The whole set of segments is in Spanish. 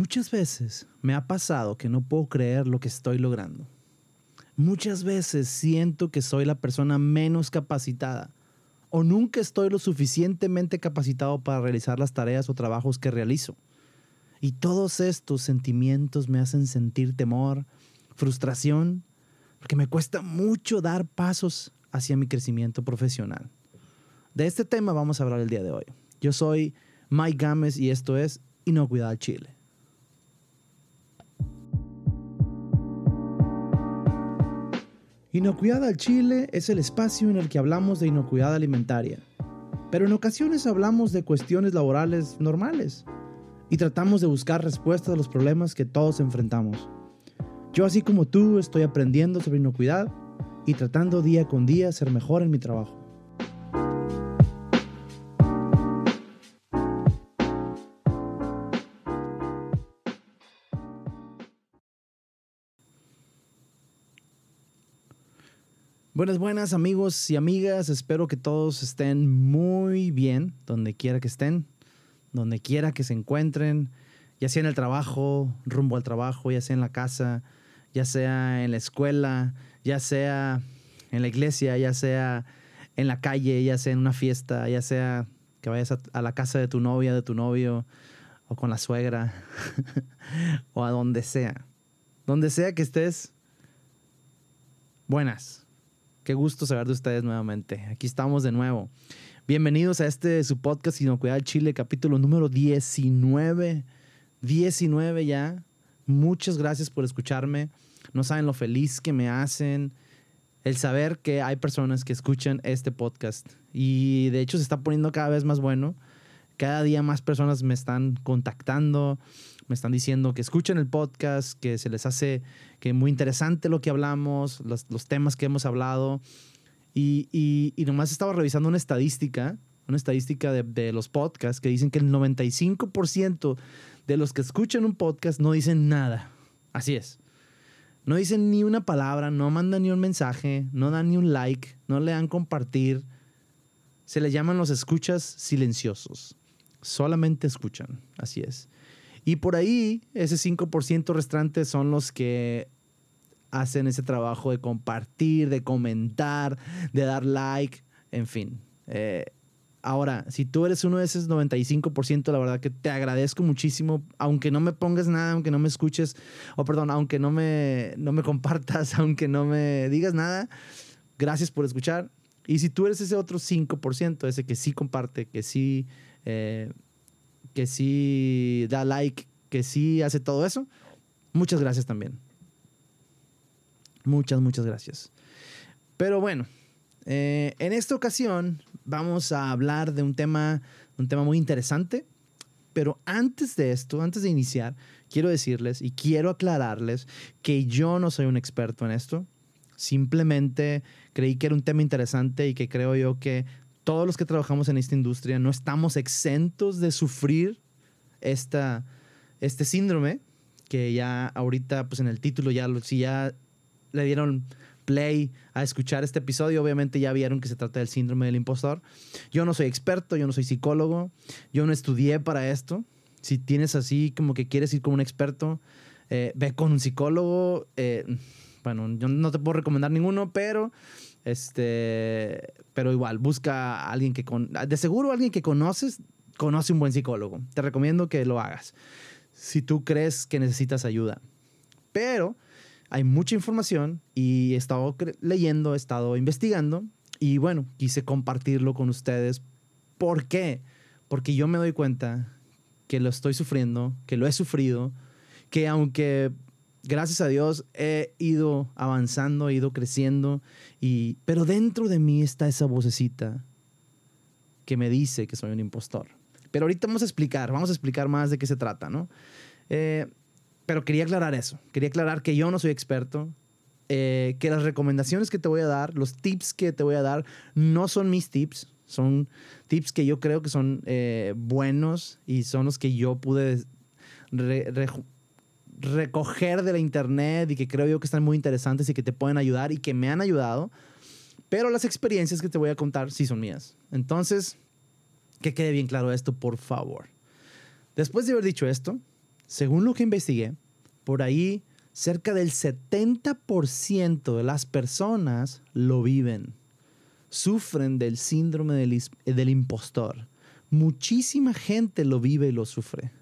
Muchas veces me ha pasado que no puedo creer lo que estoy logrando. Muchas veces siento que soy la persona menos capacitada o nunca estoy lo suficientemente capacitado para realizar las tareas o trabajos que realizo. Y todos estos sentimientos me hacen sentir temor, frustración, porque me cuesta mucho dar pasos hacia mi crecimiento profesional. De este tema vamos a hablar el día de hoy. Yo soy Mike Gámez y esto es Inocuidad Chile. Inocuidad al Chile es el espacio en el que hablamos de inocuidad alimentaria, pero en ocasiones hablamos de cuestiones laborales normales y tratamos de buscar respuestas a los problemas que todos enfrentamos. Yo así como tú estoy aprendiendo sobre inocuidad y tratando día con día ser mejor en mi trabajo. Buenas, buenas amigos y amigas. Espero que todos estén muy bien, donde quiera que estén, donde quiera que se encuentren, ya sea en el trabajo, rumbo al trabajo, ya sea en la casa, ya sea en la escuela, ya sea en la iglesia, ya sea en la calle, ya sea en una fiesta, ya sea que vayas a, la casa de tu novia, de tu novio, o con la suegra, o a donde sea. Donde sea que estés, buenas. Qué gusto saber de ustedes nuevamente. Aquí estamos de nuevo. Bienvenidos a este su podcast Inocuidad Chile, capítulo número 19. 19 ya. Muchas gracias por escucharme. No saben lo feliz que me hacen el saber que hay personas que escuchan este podcast. Y de hecho se está poniendo cada vez más bueno. Cada día más personas me están contactando, me están diciendo que escuchen el podcast, que se les hace que muy interesante lo que hablamos, los, temas que hemos hablado. Y, y, nomás estaba revisando una estadística, una estadística de, de los podcasts que dicen que el 95% de los que escuchan un podcast no dicen nada. Así es. No dicen ni una palabra, no mandan ni un mensaje, no dan ni un like, no le dan compartir. Se le llaman los escuchas silenciosos. Solamente escuchan. Así es. Y por ahí, ese 5% restante son los que hacen ese trabajo de compartir, de comentar, de dar like, en fin. Eh, ahora, si tú eres uno de esos 95%, la verdad que te agradezco muchísimo, aunque no me pongas nada, aunque no me escuches, o perdón, aunque no me, no me compartas, aunque no me digas nada, gracias por escuchar. Y si tú eres ese otro 5%, ese que sí comparte, que sí... Eh, que sí da like, que sí hace todo eso, muchas gracias también. Muchas, muchas gracias. Pero bueno, eh, en esta ocasión vamos a hablar de un tema, un tema muy interesante. Pero antes de esto, antes de iniciar, quiero decirles y quiero aclararles que yo no soy un experto en esto. Simplemente creí que era un tema interesante y que creo yo que todos los que trabajamos en esta industria no estamos exentos de sufrir esta, este síndrome que ya ahorita, pues en el título, ya, si ya le dieron play a escuchar este episodio, obviamente ya vieron que se trata del síndrome del impostor. Yo no soy experto, yo no soy psicólogo, yo no estudié para esto. Si tienes así como que quieres ir con un experto, eh, ve con un psicólogo. Eh, bueno, yo no te puedo recomendar ninguno, pero este, pero igual, busca a alguien que con, de seguro alguien que conoces, conoce un buen psicólogo. Te recomiendo que lo hagas. Si tú crees que necesitas ayuda. Pero hay mucha información y he estado leyendo, he estado investigando y bueno, quise compartirlo con ustedes. ¿Por qué? Porque yo me doy cuenta que lo estoy sufriendo, que lo he sufrido, que aunque gracias a Dios he ido avanzando, he ido creciendo, y, pero dentro de mí está esa vocecita que me dice que soy un impostor. Pero ahorita vamos a explicar, vamos a explicar más de qué se trata, ¿no? Eh, pero quería aclarar eso, quería aclarar que yo no soy experto, eh, que las recomendaciones que te voy a dar, los tips que te voy a dar, no son mis tips, son tips que yo creo que son eh, buenos y son los que yo pude recoger de la internet y que creo yo que están muy interesantes y que te pueden ayudar y que me han ayudado. Pero las experiencias que te voy a contar sí son mías. Entonces, que quede bien claro esto, por favor. Después de haber dicho esto, según lo que investigué, por ahí cerca del 70% de las personas lo viven. Sufren del síndrome del, del, impostor. Muchísima gente lo vive y lo sufre.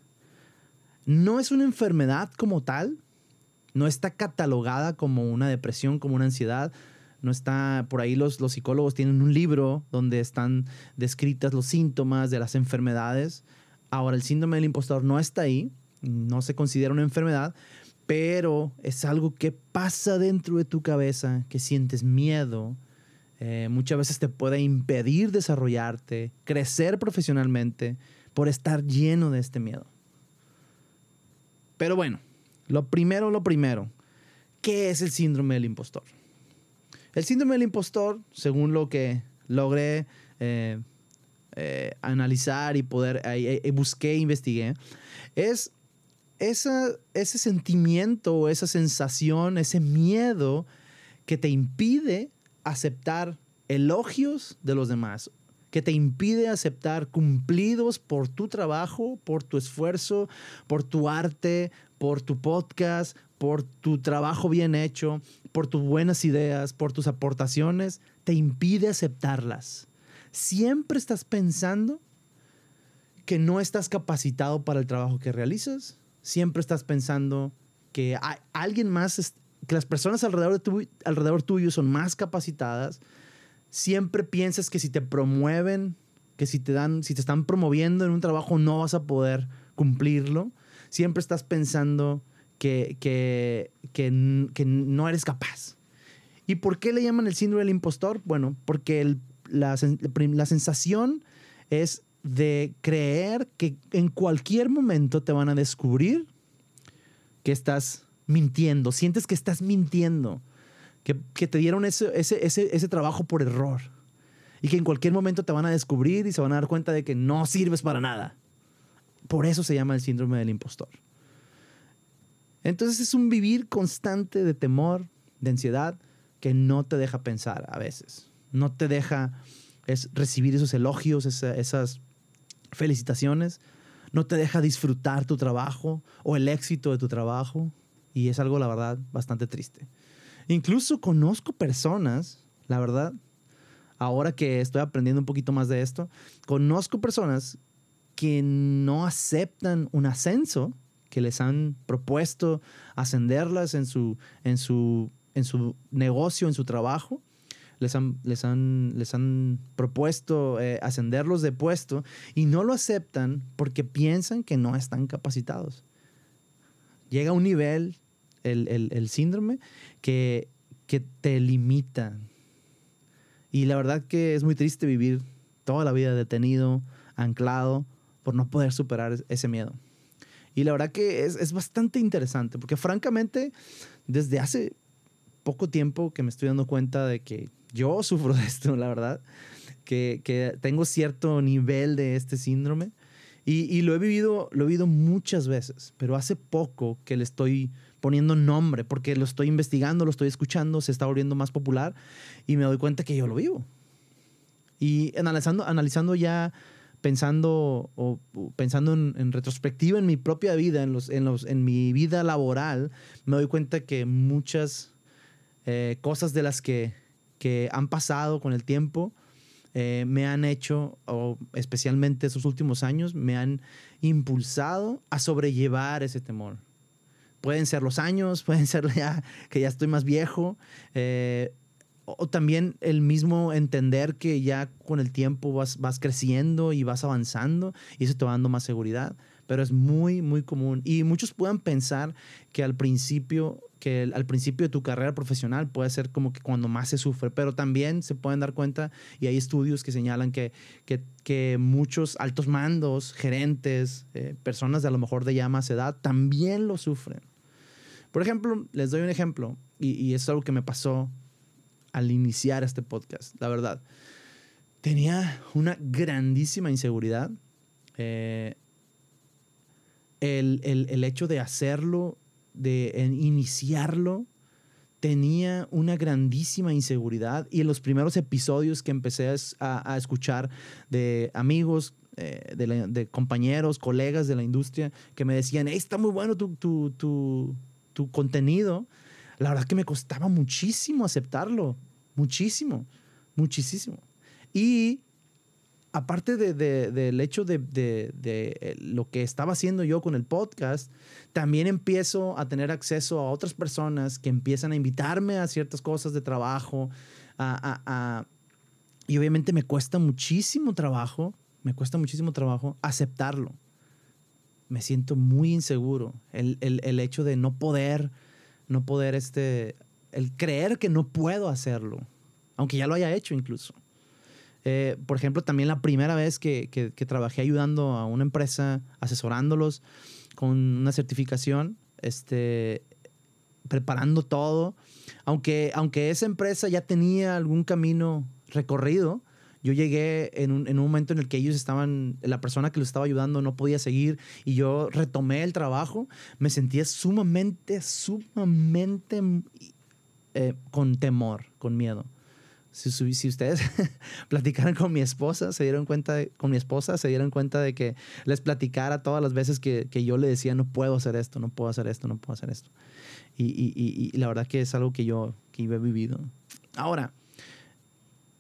No es una enfermedad como tal, no está catalogada como una depresión, como una ansiedad. No está, por ahí los, psicólogos tienen un libro donde están descritas los síntomas de las enfermedades. Ahora, el síndrome del impostor no está ahí, no se considera una enfermedad, pero es algo que pasa dentro de tu cabeza, que sientes miedo, eh, muchas veces te puede impedir desarrollarte, crecer profesionalmente por estar lleno de este miedo. Pero bueno, lo primero, lo primero, ¿qué es el síndrome del impostor? El síndrome del impostor, según lo que logré eh, eh, analizar y poder, busqué, investigué, es ese sentimiento, esa sensación, ese miedo que te impide aceptar elogios de los demás, que te impide aceptar cumplidos por tu trabajo, por tu esfuerzo, por tu arte, por tu podcast, por tu trabajo bien hecho, por tus buenas ideas, por tus aportaciones, te impide aceptarlas. Siempre estás pensando que no estás capacitado para el trabajo que realizas, siempre estás pensando que hay alguien más, que las personas alrededor, de alrededor tuyo son más capacitadas, siempre piensas que si te promueven, que si te dan, si te están promoviendo en un trabajo no vas a poder cumplirlo. Siempre estás pensando que, que, que, no eres capaz. ¿Y por qué le llaman el síndrome del impostor? Bueno, porque la, la sensación es de creer que en cualquier momento te van a descubrir que estás mintiendo, sientes que estás mintiendo, que, te dieron ese, ese, ese, trabajo por error y que en cualquier momento te van a descubrir y se van a dar cuenta de que no sirves para nada. Por eso se llama el síndrome del impostor. Entonces es un vivir constante de temor, de ansiedad, que no te deja pensar a veces. No te deja es recibir esos elogios, esas felicitaciones, no te deja disfrutar tu trabajo o el éxito de tu trabajo. Y es algo, la verdad, bastante triste. Incluso conozco personas, la verdad, ahora que estoy aprendiendo un poquito más de esto, conozco personas que no aceptan un ascenso que les han propuesto ascenderlas en su, en su, en su negocio, en su trabajo, les han, les han, les han propuesto eh, ascenderlos de puesto y no lo aceptan porque piensan que no están capacitados. Llega a un nivel, el, síndrome, que, te limita. Y la verdad que es muy triste vivir toda la vida detenido, anclado, por no poder superar ese miedo. Y la verdad que es, bastante interesante, porque francamente, desde hace poco tiempo que me estoy dando cuenta de que yo sufro de esto, la verdad, que, que tengo cierto nivel de este síndrome y, y, lo, he vivido, lo he vivido muchas veces, pero hace poco que le estoy poniendo nombre porque lo estoy investigando, lo estoy escuchando, se está volviendo más popular y me doy cuenta que yo lo vivo. Y analizando, analizando ya, pensando, o, pensando en, retrospectiva en mi propia vida, en, los, en, los, en mi vida laboral, me doy cuenta que muchas eh, cosas de las que que han pasado con el tiempo eh, me han hecho, o especialmente estos últimos años, me han impulsado a sobrellevar ese temor. Pueden ser los años, pueden ser ya que ya estoy más viejo, eh, o también el mismo entender que ya con el tiempo vas, vas creciendo y vas avanzando y eso te va dando más seguridad pero es muy, muy común. Y muchos puedan pensar que al principio, que al principio de tu carrera profesional puede ser como que cuando más se sufre, pero también se pueden dar cuenta, y hay estudios que señalan que, que, que muchos altos mandos, gerentes, eh, personas de a lo mejor de ya más edad, también lo sufren. Por ejemplo, les doy un ejemplo, y, y es algo que me pasó al iniciar este podcast, la verdad. Tenía una grandísima inseguridad. Eh, el, el, el hecho de hacerlo, de iniciarlo, tenía una grandísima inseguridad y en los primeros episodios que empecé a, a escuchar de amigos eh, de, compañeros, colegas de la industria que me decían, está muy bueno tu, tu, tu, tu contenido. La verdad que me costaba muchísimo aceptarlo, muchísimo, muchísimo. Y aparte de, del hecho de, de, lo que estaba haciendo yo con el podcast, también empiezo a tener acceso a otras personas que empiezan a invitarme a ciertas cosas de trabajo. A, y obviamente me cuesta muchísimo trabajo, me cuesta muchísimo trabajo aceptarlo. Me siento muy inseguro. El, el, el hecho de no poder, no poder, este, el creer que no puedo hacerlo, aunque ya lo haya hecho incluso. Eh, por ejemplo, también la primera vez que, que, trabajé ayudando a una empresa, asesorándolos con una certificación, este, preparando todo, aunque, aunque esa empresa ya tenía algún camino recorrido, yo llegué en un, en un, momento en el que ellos estaban, la persona que los estaba ayudando no podía seguir y yo retomé el trabajo, me sentía sumamente, sumamente eh, con temor, con miedo. Si, ustedes platicaran con mi esposa, se dieron cuenta, de, con mi esposa, se dieron cuenta de que les platicara todas las veces que, que yo le decía, no puedo hacer esto, no puedo hacer esto, no puedo hacer esto. Y, y, y, la verdad que es algo que yo, que he vivido. Ahora,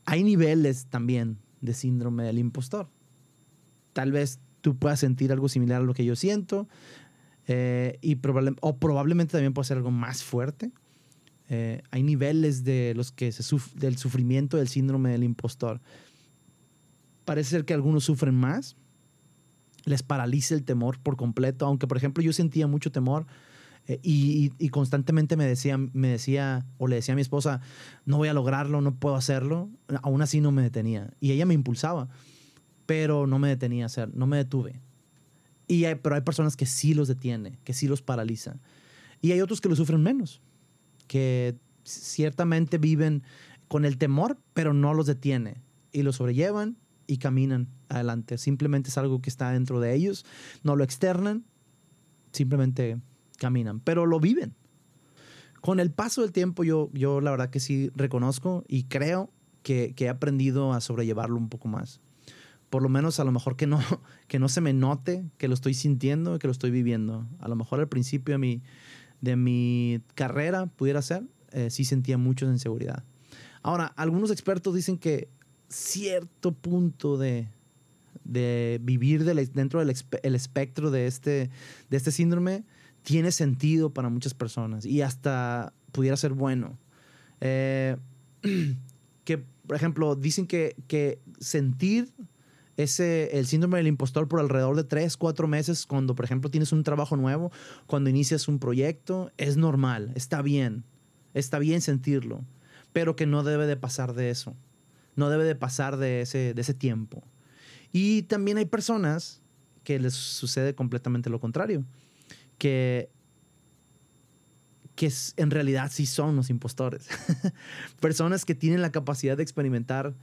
hay niveles también de síndrome del impostor. Tal vez tú puedas sentir algo similar a lo que yo siento, eh, y probable, o probablemente también puede ser algo más fuerte. Eh, hay niveles de los que se del sufrimiento del síndrome del impostor. Parece ser que algunos sufren más, les paraliza el temor por completo, aunque por ejemplo yo sentía mucho temor eh, y, constantemente me decía, me decía o le decía a mi esposa, no voy a lograrlo, no puedo hacerlo, aún así no me detenía. Y ella me impulsaba, pero no me detenía a hacer, no me detuve. Y pero hay personas que sí los detiene, que sí los paraliza. Y hay otros que lo sufren menos que ciertamente viven con el temor, pero no los detiene y lo sobrellevan y caminan adelante. Simplemente es algo que está dentro de ellos, no lo externan, simplemente caminan, pero lo viven. Con el paso del tiempo yo, yo la verdad que sí reconozco y creo que, que he aprendido a sobrellevarlo un poco más. Por lo menos a lo mejor que no, que no se me note que lo estoy sintiendo, que lo estoy viviendo. A lo mejor al principio de mi, de mi carrera, pudiera ser, eh, sí sentía mucho inseguridad. Ahora, algunos expertos dicen que cierto punto de, de vivir dentro del el espectro de este, de este síndrome tiene sentido para muchas personas y hasta pudiera ser bueno. Eh, que, por ejemplo, dicen que, que sentir ese, el síndrome del impostor por alrededor de tres, cuatro meses cuando, por ejemplo, tienes un trabajo nuevo, cuando inicias un proyecto, es normal, está bien, está bien sentirlo, pero que no debe de pasar de eso, no debe de pasar de ese, de ese tiempo. Y también hay personas que les sucede completamente lo contrario, que que en realidad sí son los impostores. Personas que tienen la capacidad de experimentar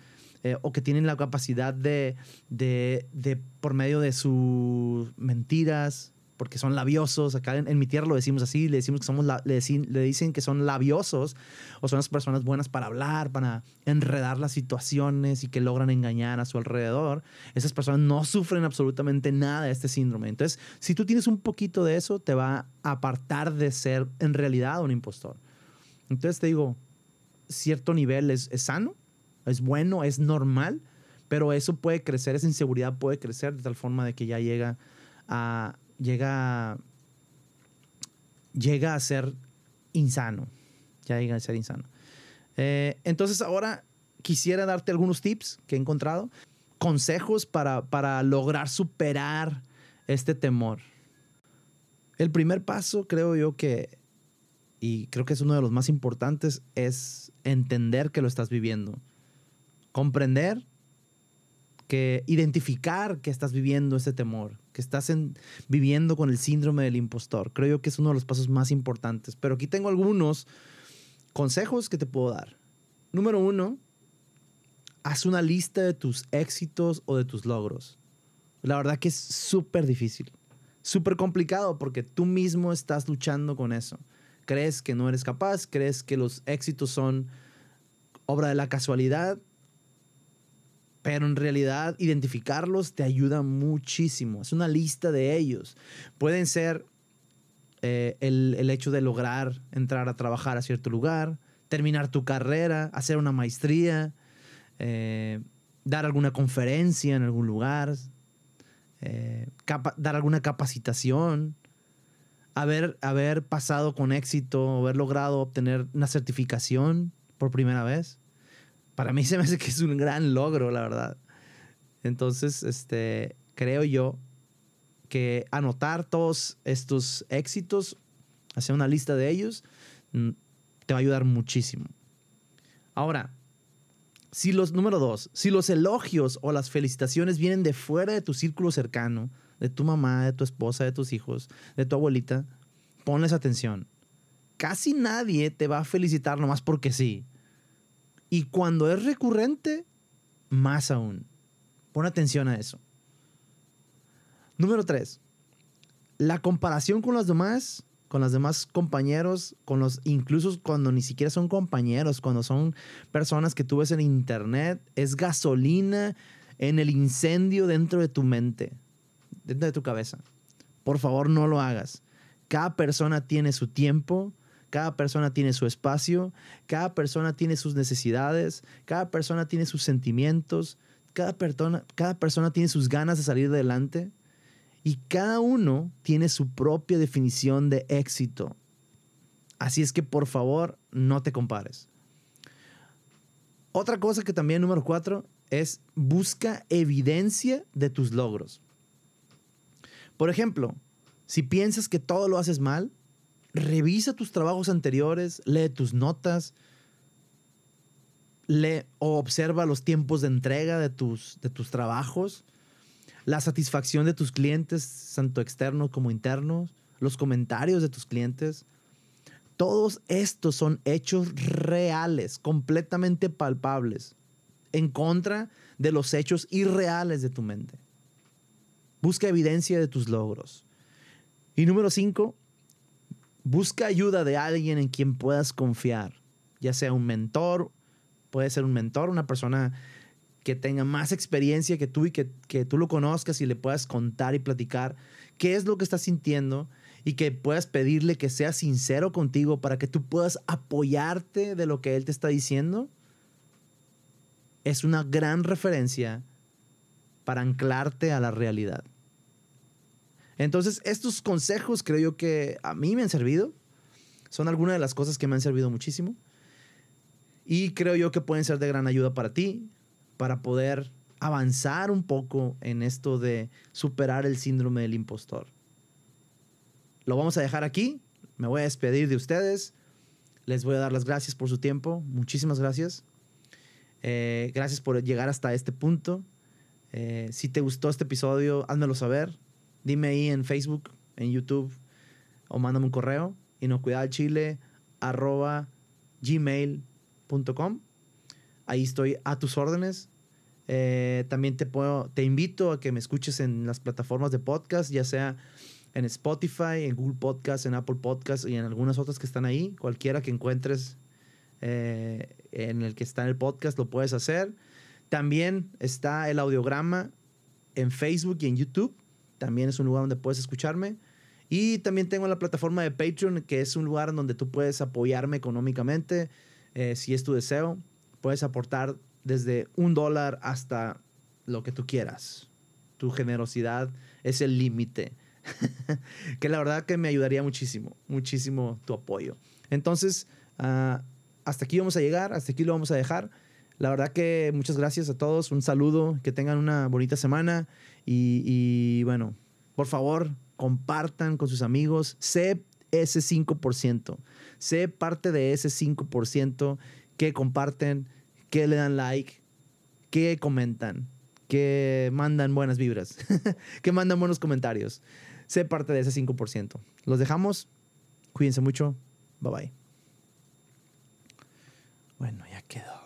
eh, o que tienen la capacidad de, de, de, por medio de sus mentiras, porque son labiosos, acá en, mi tierra lo decimos así, le decimos que somos, le, le, dicen que son labiosos, o son las personas buenas para hablar, para enredar las situaciones y que logran engañar a su alrededor, esas personas no sufren absolutamente nada de este síndrome. Entonces, si tú tienes un poquito de eso, te va a apartar de ser en realidad un impostor. Entonces te digo, cierto nivel es, es sano, es bueno, es normal, pero eso puede crecer, esa inseguridad puede crecer de tal forma de que ya llega a, llega, llega a ser insano, ya llega a ser insano. Eh, entonces ahora quisiera darte algunos tips que he encontrado, consejos para, para lograr superar este temor. El primer paso creo yo que, y creo que es uno de los más importantes, es entender que lo estás viviendo comprender, que identificar que estás viviendo ese temor, que estás viviendo con el síndrome del impostor. Creo yo que es uno de los pasos más importantes. Pero aquí tengo algunos consejos que te puedo dar. Número uno, haz una lista de tus éxitos o de tus logros. La verdad que es súper difícil, súper complicado porque tú mismo estás luchando con eso. Crees que no eres capaz, crees que los éxitos son obra de la casualidad pero en realidad identificarlos te ayuda muchísimo. Es una lista de ellos. Pueden ser eh, el, hecho de lograr entrar a trabajar a cierto lugar, terminar tu carrera, hacer una maestría, eh, dar alguna conferencia en algún lugar, eh, dar alguna capacitación, haber, haber pasado con éxito, haber logrado obtener una certificación por primera vez. Para mí se me hace que es un gran logro, la verdad. Entonces, este, creo yo que anotar todos estos éxitos, hacer una lista de ellos, mm, te va a ayudar muchísimo. Ahora, si los, número dos, si los elogios o las felicitaciones vienen de fuera de tu círculo cercano, de tu mamá, de tu esposa, de tus hijos, de tu abuelita, ponles atención. Casi nadie te va a felicitar nomás porque sí. Y cuando es recurrente, más aún. Pon atención a eso. Número tres, la comparación con los demás con los demás compañeros, con los incluso cuando ni siquiera son compañeros, cuando son personas que tú ves en internet, es gasolina en el incendio dentro de tu mente, dentro de tu cabeza. Por favor, no lo hagas. Cada persona tiene su tiempo, cada persona tiene su espacio, cada persona tiene sus necesidades, cada persona tiene sus sentimientos, cada persona, cada persona tiene sus ganas de salir adelante. Y cada uno tiene su propia definición de éxito. Así es que por favor no te compares. Otra cosa que también número cuatro es busca evidencia de tus logros. Por ejemplo, si piensas que todo lo haces mal, revisa tus trabajos anteriores, lee tus notas, lee o observa los tiempos de entrega de tus, de tus trabajos la satisfacción de tus clientes, tanto externos como internos, los comentarios de tus clientes. Todos estos son hechos reales, completamente palpables, en contra de los hechos irreales de tu mente. Busca evidencia de tus logros. Y número cinco, busca ayuda de alguien en quien puedas confiar, ya sea un mentor, puede ser un mentor, una persona que tenga más experiencia que tú y que, tú lo conozcas y le puedas contar y platicar qué es lo que estás sintiendo y que puedas pedirle que sea sincero contigo para que tú puedas apoyarte de lo que él te está diciendo, es una gran referencia para anclarte a la realidad. Entonces, estos consejos creo yo que a mí me han servido. Son algunas de las cosas que me han servido muchísimo. Y creo yo que pueden ser de gran ayuda para ti para poder avanzar un poco en esto de superar el síndrome del impostor. Lo vamos a dejar aquí. Me voy a despedir de ustedes. Les voy a dar las gracias por su tiempo. Muchísimas gracias. Eh, gracias por llegar hasta este punto. Eh, si te gustó este episodio, házmelo saber. Dime ahí en Facebook, en YouTube o mándame un correo. Inocuidadchile arroba gmail.com. Ahí estoy a tus órdenes. Eh, también te, puedo, te invito a que me escuches en las plataformas de podcast, ya sea en Spotify, en Google Podcast, en Apple Podcast y en algunas otras que están ahí. Cualquiera que encuentres eh, en el que está en el podcast lo puedes hacer. También está el audiograma en Facebook y en YouTube. También es un lugar donde puedes escucharme. Y también tengo la plataforma de Patreon, que es un lugar donde tú puedes apoyarme económicamente, eh, si es tu deseo. Puedes aportar desde un dólar hasta lo que tú quieras. Tu generosidad es el límite. que la verdad que me ayudaría muchísimo, muchísimo tu apoyo. Entonces, ah, hasta aquí vamos a llegar, hasta aquí lo vamos a dejar. La verdad que muchas gracias a todos, un saludo, que tengan una bonita semana y, bueno, por favor, compartan con sus amigos, sé ese 5%, sé parte de ese 5% que comparten, que le dan like, que comentan, que mandan buenas vibras, que mandan buenos comentarios. Sé parte de ese 5%. Los dejamos. Cuídense mucho. Bye bye. Bueno, ya quedó.